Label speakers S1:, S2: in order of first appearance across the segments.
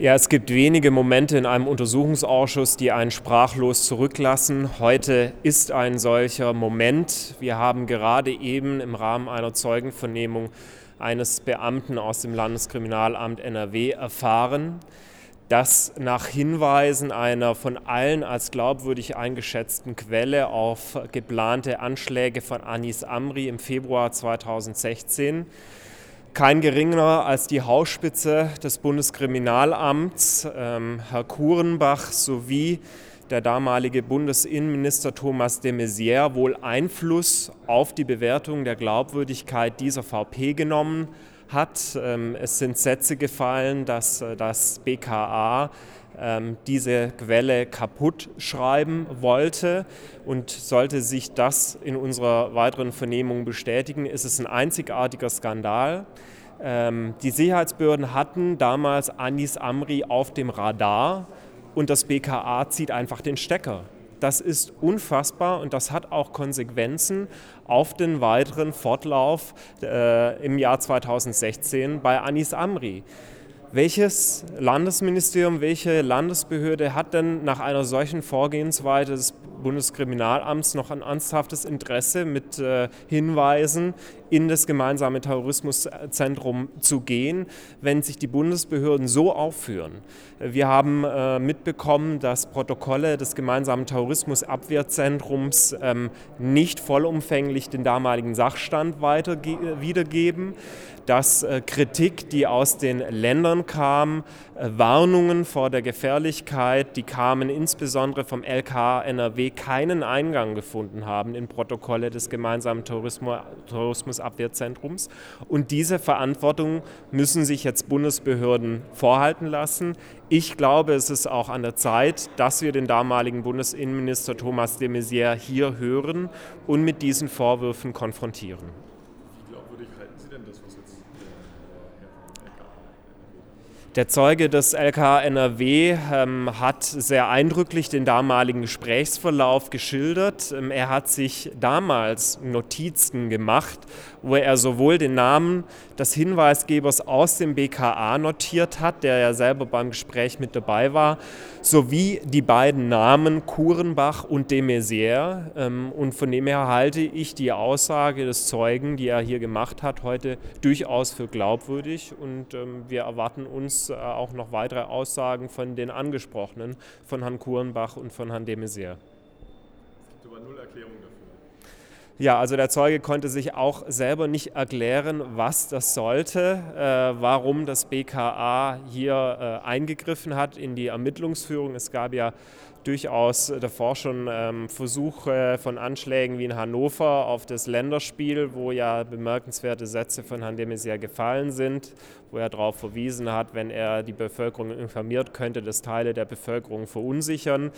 S1: Ja, es gibt wenige Momente in einem Untersuchungsausschuss, die einen sprachlos zurücklassen. Heute ist ein solcher Moment. Wir haben gerade eben im Rahmen einer Zeugenvernehmung eines Beamten aus dem Landeskriminalamt NRW erfahren, dass nach Hinweisen einer von allen als glaubwürdig eingeschätzten Quelle auf geplante Anschläge von Anis Amri im Februar 2016 kein geringerer als die Hausspitze des Bundeskriminalamts, ähm, Herr Kurenbach, sowie der damalige Bundesinnenminister Thomas de Maizière wohl Einfluss auf die Bewertung der Glaubwürdigkeit dieser VP genommen hat. Ähm, es sind Sätze gefallen, dass äh, das BKA diese Quelle kaputt schreiben wollte. Und sollte sich das in unserer weiteren Vernehmung bestätigen, ist es ein einzigartiger Skandal. Ähm, die Sicherheitsbehörden hatten damals Anis Amri auf dem Radar und das BKA zieht einfach den Stecker. Das ist unfassbar und das hat auch Konsequenzen auf den weiteren Fortlauf äh, im Jahr 2016 bei Anis Amri. Welches Landesministerium, welche Landesbehörde hat denn nach einer solchen Vorgehensweise des Bundeskriminalamts noch ein ernsthaftes Interesse, mit äh, Hinweisen in das gemeinsame Terrorismuszentrum zu gehen, wenn sich die Bundesbehörden so aufführen. Wir haben äh, mitbekommen, dass Protokolle des gemeinsamen Terrorismusabwehrzentrums ähm, nicht vollumfänglich den damaligen Sachstand weiter wiedergeben, dass äh, Kritik, die aus den Ländern kam, äh, Warnungen vor der Gefährlichkeit, die kamen insbesondere vom LK NRW, keinen Eingang gefunden haben in Protokolle des gemeinsamen Terrorismus Abwehrzentrums. Und diese Verantwortung müssen sich jetzt Bundesbehörden vorhalten lassen. Ich glaube, es ist auch an der Zeit, dass wir den damaligen Bundesinnenminister Thomas de Maizière hier hören und mit diesen Vorwürfen konfrontieren. Der Zeuge des LK NRW ähm, hat sehr eindrücklich den damaligen Gesprächsverlauf geschildert. Ähm, er hat sich damals Notizen gemacht, wo er sowohl den Namen des Hinweisgebers aus dem BKA notiert hat, der ja selber beim Gespräch mit dabei war, sowie die beiden Namen Kurenbach und de Maizière. Ähm, und von dem her halte ich die Aussage des Zeugen, die er hier gemacht hat, heute durchaus für glaubwürdig. Und ähm, wir erwarten uns äh, auch noch weitere Aussagen von den Angesprochenen, von Herrn Kurenbach und von Herrn de Maizière. Es gibt aber null Erklärung dafür. Ja, also der Zeuge konnte sich auch selber nicht erklären, was das sollte, äh, warum das BKA hier äh, eingegriffen hat in die Ermittlungsführung. Es gab ja durchaus davor schon ähm, Versuche von Anschlägen wie in Hannover auf das Länderspiel, wo ja bemerkenswerte Sätze von Herrn de Maizière gefallen sind, wo er darauf verwiesen hat, wenn er die Bevölkerung informiert, könnte das Teile der Bevölkerung verunsichern.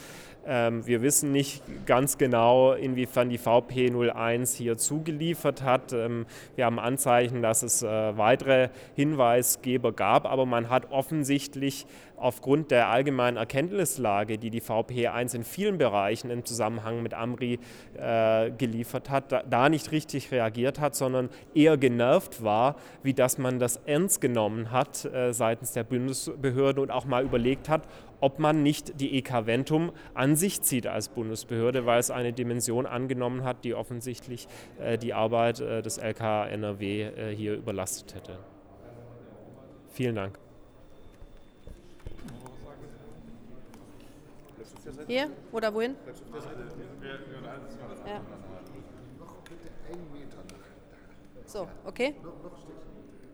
S1: Ähm, wir wissen nicht ganz genau, inwiefern die VP01 hier zugeliefert hat. Ähm, wir haben Anzeichen, dass es äh, weitere Hinweisgeber gab, aber man hat offensichtlich aufgrund der allgemeinen Erkenntnislage, die die VP1 in vielen Bereichen im Zusammenhang mit Amri äh, geliefert hat, da, da, nicht richtig reagiert hat, sondern eher genervt war, wie dass man das ernst genommen hat äh, seitens der Bundesbehörde und auch mal überlegt hat, ob man nicht die EK Ventum an sich zieht als Bundesbehörde, weil es eine Dimension angenommen hat, die offensichtlich äh, die Arbeit äh, des LK NRW äh, hier überlastet hätte. Vielen Dank.
S2: Hier oder wohin? Ja. So, okay.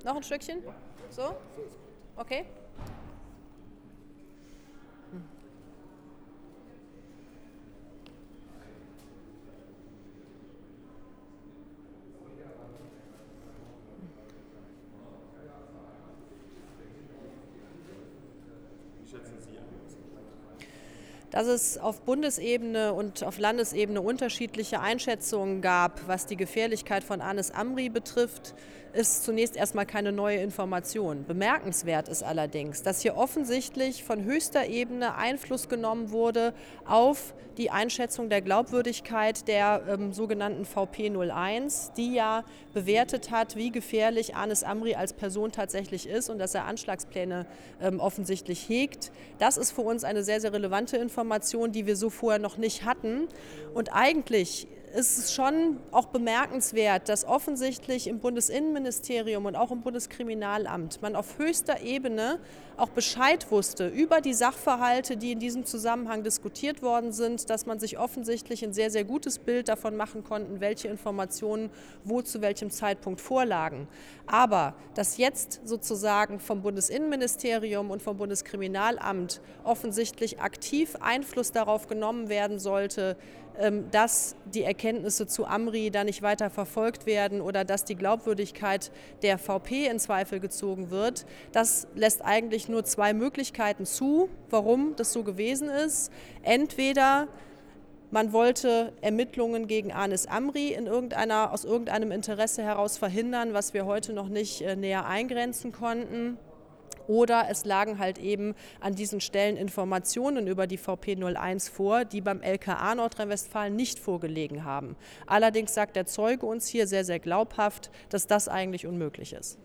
S2: Noch ein Stückchen? So? Okay. Dass es auf Bundesebene und auf Landesebene unterschiedliche Einschätzungen gab, was die Gefährlichkeit von Anis Amri betrifft, ist zunächst erstmal keine neue Information. Bemerkenswert ist allerdings, dass hier offensichtlich von höchster Ebene Einfluss genommen wurde auf die Einschätzung der Glaubwürdigkeit der ähm, sogenannten VP 01, die ja bewertet hat, wie gefährlich Anis Amri als Person tatsächlich ist und dass er Anschlagspläne ähm, offensichtlich hegt. Das ist für uns eine sehr, sehr relevante Information, die wir so vorher noch nicht hatten. Und eigentlich ist es schon auch bemerkenswert, dass offensichtlich im Bundesinnenministerium und auch im Bundeskriminalamt man auf höchster Ebene auch Bescheid wusste über die Sachverhalte, die in diesem Zusammenhang diskutiert worden sind, dass man sich offensichtlich ein sehr, sehr gutes Bild davon machen konnte, welche Informationen wo zu welchem Zeitpunkt vorlagen. Aber dass jetzt sozusagen vom Bundesinnenministerium und vom Bundeskriminalamt offensichtlich aktiv Einfluss darauf genommen werden sollte, dass die Erkenntnisse zu Amri da nicht weiter verfolgt werden oder dass die Glaubwürdigkeit der VP in Zweifel gezogen wird. Das lässt eigentlich nur zwei Möglichkeiten zu, warum das so gewesen ist. Entweder man wollte Ermittlungen gegen Anis Amri in irgendeiner, aus irgendeinem Interesse heraus verhindern, was wir heute noch nicht äh, näher eingrenzen konnten. Oder es lagen halt eben an diesen Stellen Informationen über die VP01 vor, die beim LKA Nordrhein-Westfalen nicht vorgelegen haben. Allerdings sagt der Zeuge uns hier sehr, sehr glaubhaft, dass das eigentlich unmöglich ist.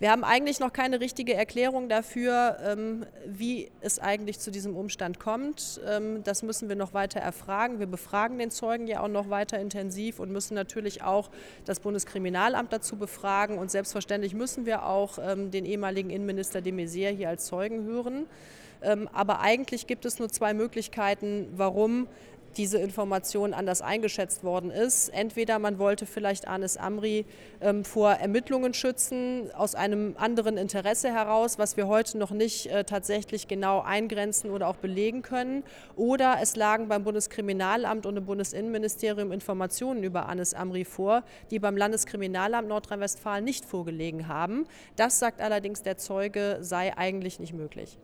S2: Wir haben eigentlich noch keine richtige Erklärung dafür, ähm, wie es eigentlich zu diesem Umstand kommt. Ähm, das müssen wir noch weiter erfragen. Wir befragen den Zeugen ja auch noch weiter intensiv und müssen natürlich auch das Bundeskriminalamt dazu befragen. Und selbstverständlich müssen wir auch ähm, den ehemaligen Innenminister de Maizière hier als Zeugen hören. Aber eigentlich gibt es nur zwei Möglichkeiten, warum diese Information anders eingeschätzt worden ist. Entweder man wollte vielleicht Anis Amri ähm, vor Ermittlungen schützen, aus einem anderen Interesse heraus, was wir heute noch nicht äh, tatsächlich genau eingrenzen oder auch belegen können. Oder es lagen beim Bundeskriminalamt und im Bundesinnenministerium Informationen über Anis Amri vor, die beim Landeskriminalamt Nordrhein-Westfalen nicht vorgelegen haben. Das sagt allerdings der Zeuge, sei eigentlich nicht möglich.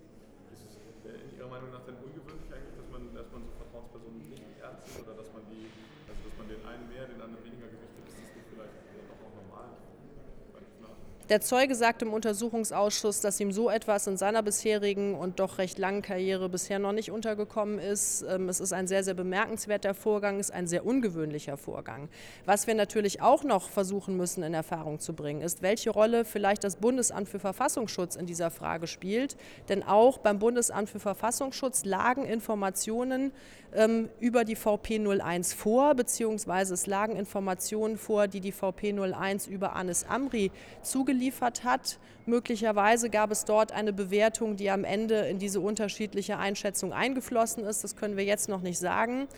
S2: Der Zeuge sagt im Untersuchungsausschuss, dass ihm so etwas in seiner bisherigen und doch recht langen Karriere bisher noch nicht untergekommen ist. Ähm, es ist ein sehr, sehr bemerkenswerter Vorgang, es ist ein sehr ungewöhnlicher Vorgang. Was wir natürlich auch noch versuchen müssen in Erfahrung zu bringen, ist, welche Rolle vielleicht das Bundesamt für Verfassungsschutz in dieser Frage spielt. Denn auch beim Bundesamt für Verfassungsschutz lagen Informationen ähm, über die VP 01 vor, beziehungsweise es lagen Informationen vor, die die VP 01 über Anis Amri zugelegt geliefert hat. Möglicherweise gab es dort eine Bewertung, die am Ende in diese unterschiedliche Einschätzung eingeflossen ist. Das können wir jetzt noch nicht sagen.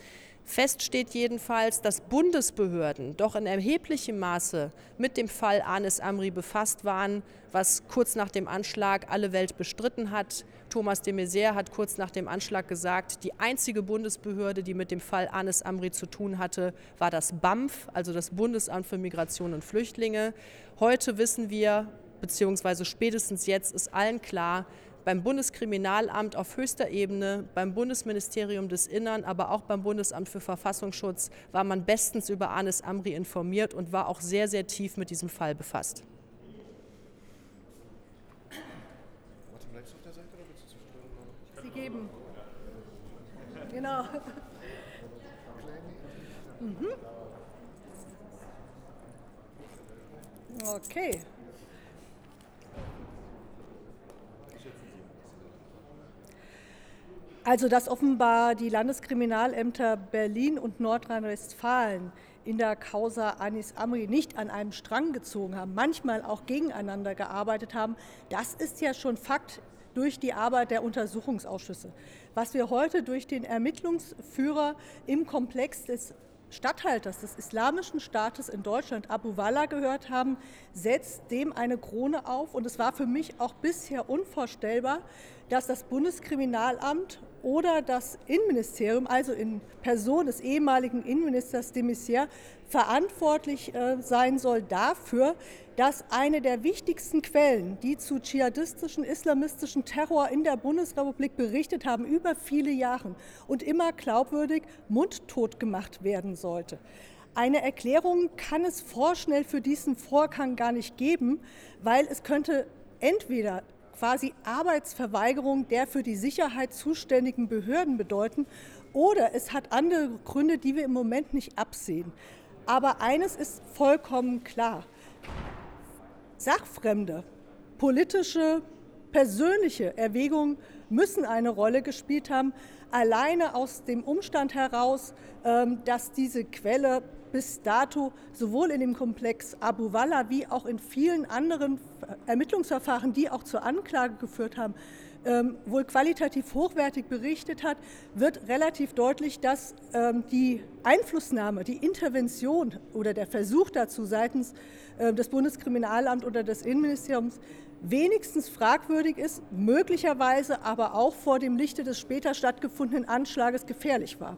S2: Fest steht jedenfalls, dass Bundesbehörden doch in erheblichem Maße mit dem Fall Anis Amri befasst waren, was kurz nach dem Anschlag alle Welt bestritten hat. Thomas de Maizière hat kurz nach dem Anschlag gesagt, die einzige Bundesbehörde, die mit dem Fall Anis Amri zu tun hatte, war das BAMF, also das Bundesamt für Migration und Flüchtlinge. Heute wissen wir, beziehungsweise spätestens jetzt ist allen klar, beim Bundeskriminalamt auf höchster Ebene, beim Bundesministerium des Innern, aber auch beim Bundesamt für Verfassungsschutz war man bestens über Anis Amri informiert und war auch sehr, sehr tief mit diesem Fall befasst.
S3: Sie geben. Genau. Mhm. Okay. Also, dass offenbar die Landeskriminalämter Berlin und Nordrhein-Westfalen in der Causa Anis Amri nicht an einem Strang gezogen haben, manchmal auch gegeneinander gearbeitet haben, das ist ja schon Fakt durch die Arbeit der Untersuchungsausschüsse. Was wir heute durch den Ermittlungsführer im Komplex des Statthalters des Islamischen Staates in Deutschland, Abu Wallah, gehört haben, setzt dem eine Krone auf. Und es war für mich auch bisher unvorstellbar, dass das Bundeskriminalamt oder das Innenministerium, also in Person des ehemaligen Innenministers de Maizière, verantwortlich äh, sein soll dafür, dass eine der wichtigsten Quellen, die zu dschihadistischen, islamistischen Terror in der Bundesrepublik berichtet haben, über viele Jahre und immer glaubwürdig mundtot gemacht werden sollte. Eine Erklärung kann es vorschnell für diesen Vorgang gar nicht geben, weil es könnte entweder quasi Arbeitsverweigerung der für die Sicherheit zuständigen Behörden bedeuten oder es hat andere Gründe, die wir im Moment nicht absehen. Aber eines ist vollkommen klar. Sachfremde, politische, persönliche Erwägungen müssen eine Rolle gespielt haben, alleine aus dem Umstand heraus, ähm, dass diese Quelle bis dato sowohl in dem Komplex Abu Walla wie auch in vielen anderen Ermittlungsverfahren, die auch zur Anklage geführt haben, ähm, wohl qualitativ hochwertig berichtet hat, wird relativ deutlich, dass ähm, die Einflussnahme, die Intervention oder der Versuch dazu seitens äh, des Bundeskriminalamts oder des Innenministeriums wenigstens fragwürdig ist, möglicherweise aber auch vor dem Lichte des später stattgefundenen Anschlages gefährlich war.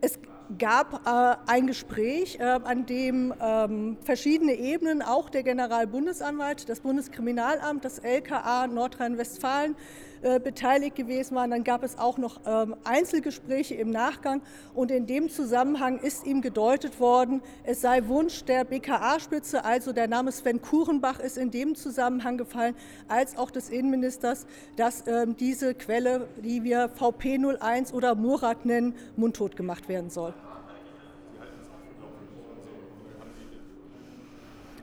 S3: Es gab äh, ein Gespräch, äh, an dem ähm, verschiedene Ebenen, auch der Generalbundesanwalt, das Bundeskriminalamt, das LKA Nordrhein-Westfalen, äh, beteiligt gewesen waren. Dann gab es auch noch ähm, Einzelgespräche im Nachgang und in dem Zusammenhang ist ihm gedeutet worden, es sei Wunsch der BKA-Spitze, also der Name Sven Kurenbach ist in dem Zusammenhang gefallen, als auch des Innenministers, dass ähm, diese Quelle, die wir VP 01 oder Murat nennen, mundtot gemacht werden soll.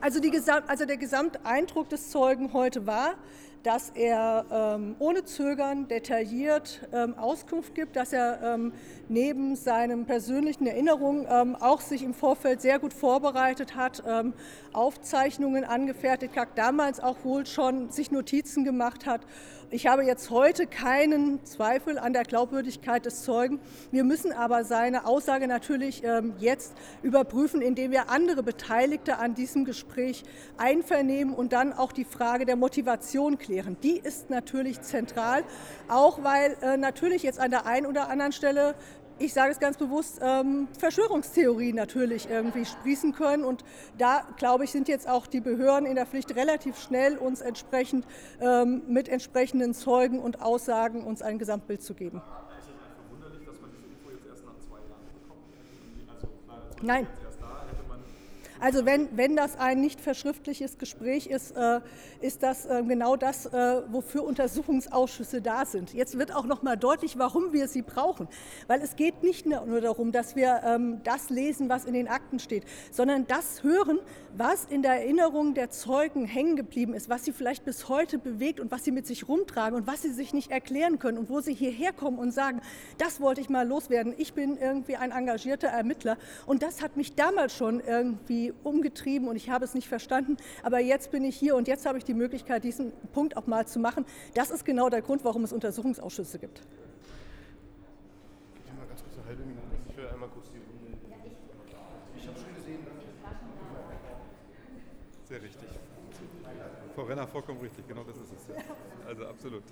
S3: Also, die, also, der Gesamteindruck des Zeugen heute war, dass er ähm, ohne Zögern detailliert ähm, Auskunft gibt, dass er ähm, neben seinen persönlichen Erinnerungen ähm, auch sich im Vorfeld sehr gut vorbereitet hat, ähm, Aufzeichnungen angefertigt hat, damals auch wohl schon sich Notizen gemacht hat. Ich habe jetzt heute keinen Zweifel an der Glaubwürdigkeit des Zeugen. Wir müssen aber seine Aussage natürlich ähm, jetzt überprüfen, indem wir andere Beteiligte an diesem Gespräch einvernehmen und dann auch die Frage der Motivation klären. Die ist natürlich zentral, auch weil äh, natürlich jetzt an der einen oder anderen Stelle ich sage es ganz bewusst, ähm, Verschwörungstheorien natürlich irgendwie sprießen können. Und da, glaube ich, sind jetzt auch die Behörden in der Pflicht, relativ schnell uns entsprechend ähm, mit entsprechenden Zeugen und Aussagen uns ein Gesamtbild zu geben. Also, klar, Nein. Also wenn, wenn das ein nicht verschriftliches Gespräch ist, äh, ist das äh, genau das, äh, wofür Untersuchungsausschüsse da sind. Jetzt wird auch noch mal deutlich, warum wir sie brauchen. Weil es geht nicht nur darum, dass wir ähm, das lesen, was in den Akten steht, sondern das hören, was in der Erinnerung der Zeugen hängen geblieben ist, was sie vielleicht bis heute bewegt und was sie mit sich rumtragen und was sie sich nicht erklären können und wo sie hierher kommen und sagen, das wollte ich mal loswerden. Ich bin irgendwie ein engagierter Ermittler und das hat mich damals schon irgendwie umgetrieben und ich habe es nicht verstanden. Aber jetzt bin ich hier und jetzt habe ich die Möglichkeit, diesen Punkt auch mal zu machen. Das ist genau der Grund, warum es Untersuchungsausschüsse gibt. Ich mal ganz kurz eine halbe Minute. Ich will einmal kurz die Runde. Ich habe schon gesehen.
S4: Sehr richtig. Frau Renner, vollkommen richtig. Genau das ist es. Ja. Also absolut.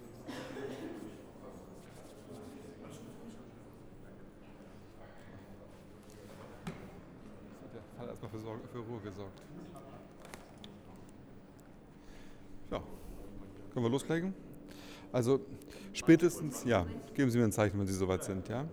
S4: erstmal für, Ruhe gesorgt. Ja, können wir loslegen? Also spätestens, ja, geben Sie mir ein Zeichen, wenn Sie soweit sind, ja?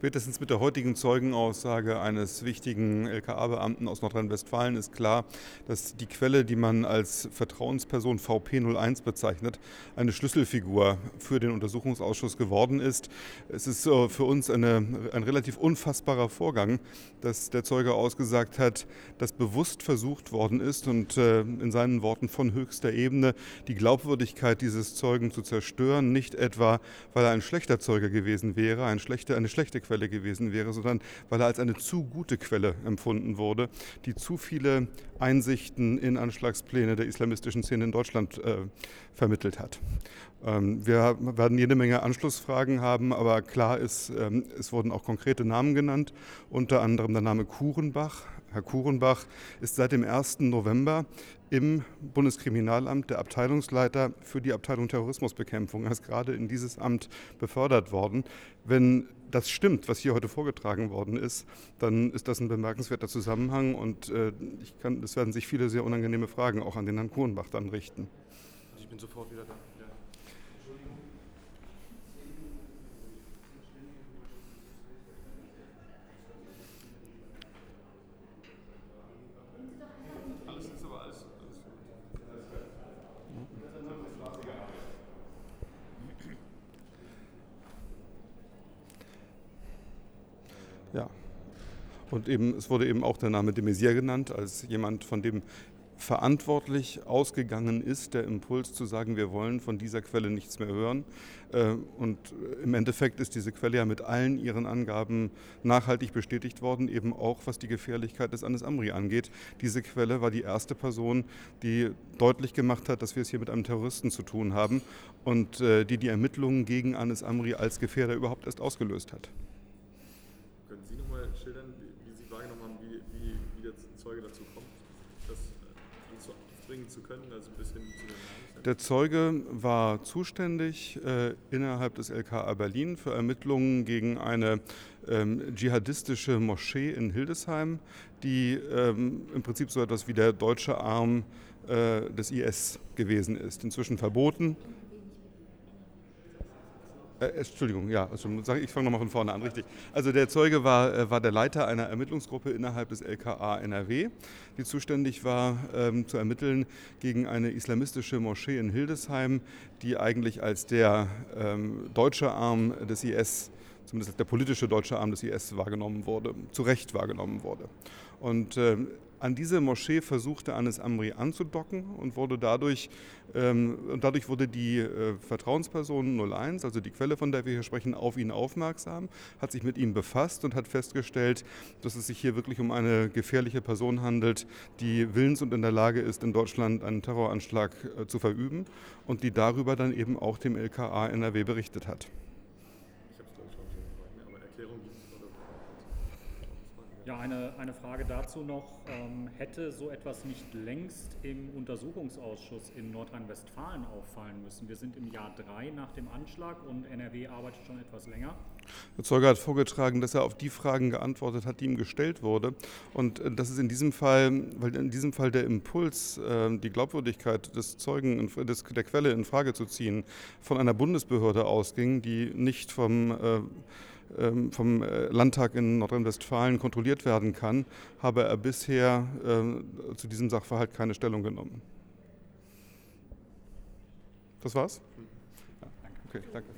S4: Spätestens mit der heutigen Zeugenaussage eines wichtigen LKA-Beamten aus Nordrhein-Westfalen ist klar, dass die Quelle, die man als Vertrauensperson VP01 bezeichnet, eine Schlüsselfigur für den Untersuchungsausschuss geworden ist. Es ist äh, für uns eine, ein relativ unfassbarer Vorgang, dass der Zeuge ausgesagt hat, dass bewusst versucht worden ist und äh, in seinen Worten von höchster Ebene die Glaubwürdigkeit dieses Zeugen zu zerstören, nicht etwa, weil er ein schlechter Zeuge gewesen wäre, eine schlechte, eine schlechte Quelle gewesen wäre, sondern weil er als eine zu gute Quelle empfunden wurde, die zu viele Einsichten in Anschlagspläne der islamistischen Szene in Deutschland äh, vermittelt hat. Ähm, wir werden jede Menge Anschlussfragen haben, aber klar ist, ähm, es wurden auch konkrete Namen genannt, unter anderem der Name Kurenbach. Herr Kurenbach ist seit dem 1. November im Bundeskriminalamt der Abteilungsleiter für die Abteilung Terrorismusbekämpfung. Er ist gerade in dieses Amt befördert worden. Wenn das stimmt, was hier heute vorgetragen worden ist, dann ist das ein bemerkenswerter Zusammenhang und äh, ich kann, es werden sich viele sehr unangenehme Fragen auch an den Herrn Kurenbach dann richten.
S5: Ich bin sofort wieder da.
S4: Ja. Und eben, es wurde eben auch der Name de Maizière genannt, als jemand, von dem verantwortlich ausgegangen ist, der Impuls zu sagen, wir wollen von dieser Quelle nichts mehr hören. Äh, und im Endeffekt ist diese Quelle ja mit allen ihren Angaben nachhaltig bestätigt worden, eben auch was die Gefährlichkeit des Anis Amri angeht. Diese Quelle war die erste Person, die deutlich gemacht hat, dass wir es hier mit einem Terroristen zu tun haben und äh, die die Ermittlungen gegen Anis Amri als Gefährder überhaupt erst ausgelöst hat.
S5: Können Sie nochmal schildern, wie Sie wahrgenommen haben, wie, wie, wie der Zeuge dazu kommt, das äh, bringen zu können, also bis hin zu den
S4: Der Zeuge war zuständig äh, innerhalb des LKA Berlin für Ermittlungen gegen eine ähm, dschihadistische Moschee in Hildesheim, die ähm, im Prinzip so etwas wie der deutsche Arm äh, des IS gewesen ist. Inzwischen verboten, äh, Entschuldigung, ja, also ich fange nochmal von vorne an, richtig. Also der Zeuge war, äh, war der Leiter einer Ermittlungsgruppe innerhalb des LKA NRW, die zuständig war, ähm, zu ermitteln gegen eine islamistische Moschee in Hildesheim, die eigentlich als der ähm, deutsche Arm des IS, zumindest der politische deutsche Arm des IS wahrgenommen wurde, zu Recht wahrgenommen wurde. Und ähm, an diese Moschee versuchte Anis Amri anzudocken und wurde dadurch, ähm, und dadurch wurde die äh, Vertrauensperson 01, also die Quelle, von der wir hier sprechen, auf ihn aufmerksam, hat sich mit ihm befasst und hat festgestellt, dass es sich hier wirklich um eine gefährliche Person handelt, die willens und in der Lage ist, in Deutschland einen Terroranschlag äh, zu verüben und die darüber dann eben auch dem LKA NRW berichtet hat.
S6: Ja, eine, eine Frage dazu noch. Ähm, hätte so etwas nicht längst im Untersuchungsausschuss in Nordrhein-Westfalen auffallen müssen? Wir sind im Jahr drei nach dem Anschlag und NRW arbeitet schon etwas länger.
S4: Der Zeuge hat vorgetragen, dass er auf die Fragen geantwortet hat, die ihm gestellt wurde. Und äh, das ist in diesem Fall, weil in diesem Fall der Impuls, äh, die Glaubwürdigkeit des Zeugen, des, der Quelle in Frage zu ziehen, von einer Bundesbehörde ausging, die nicht vom äh, vom äh, Landtag in Nordrhein-Westfalen kontrolliert werden kann, habe er bisher äh, zu diesem Sachverhalt keine Stellung genommen. Das war's? Okay, danke.